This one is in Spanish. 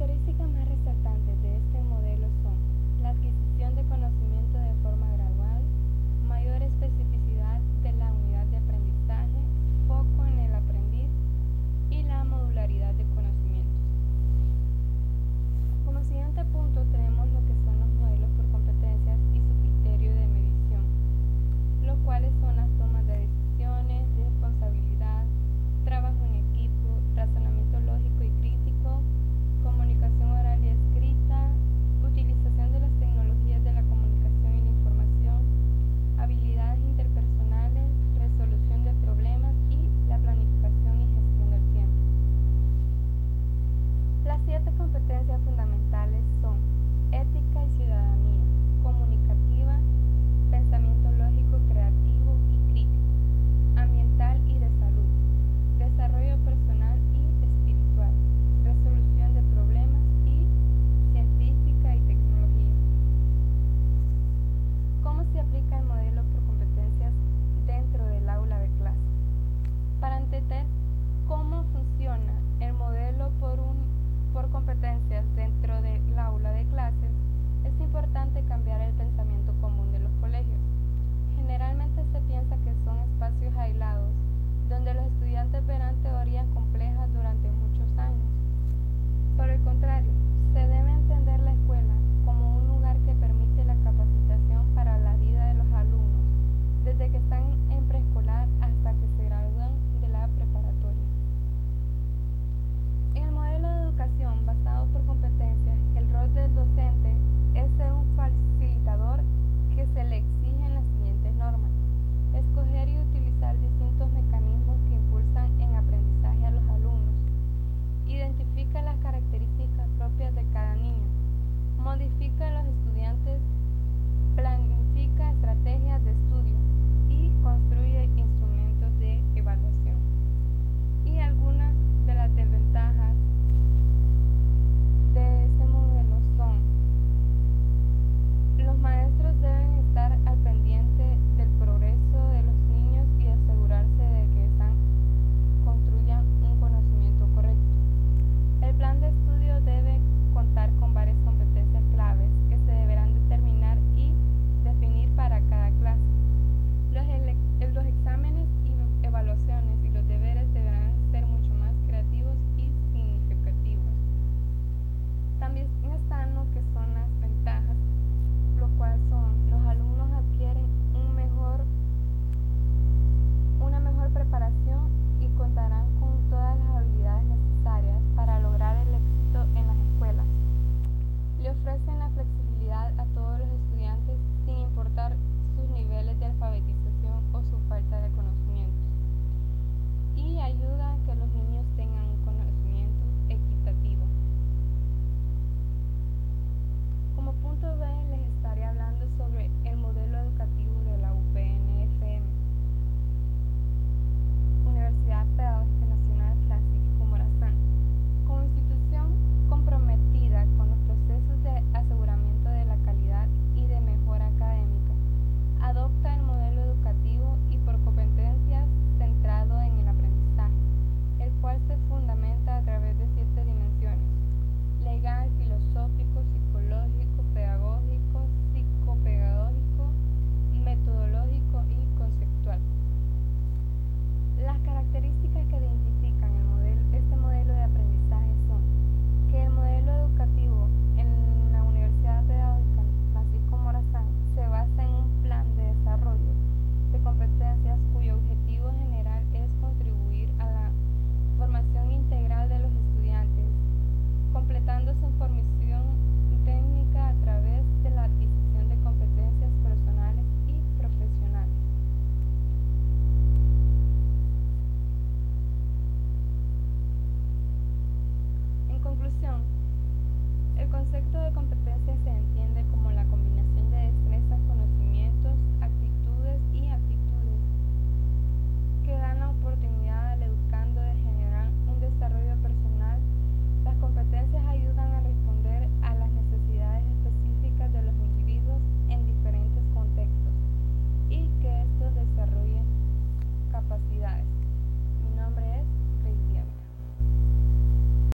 तरह से कम competencias fundamentales son ética y ciudadanía.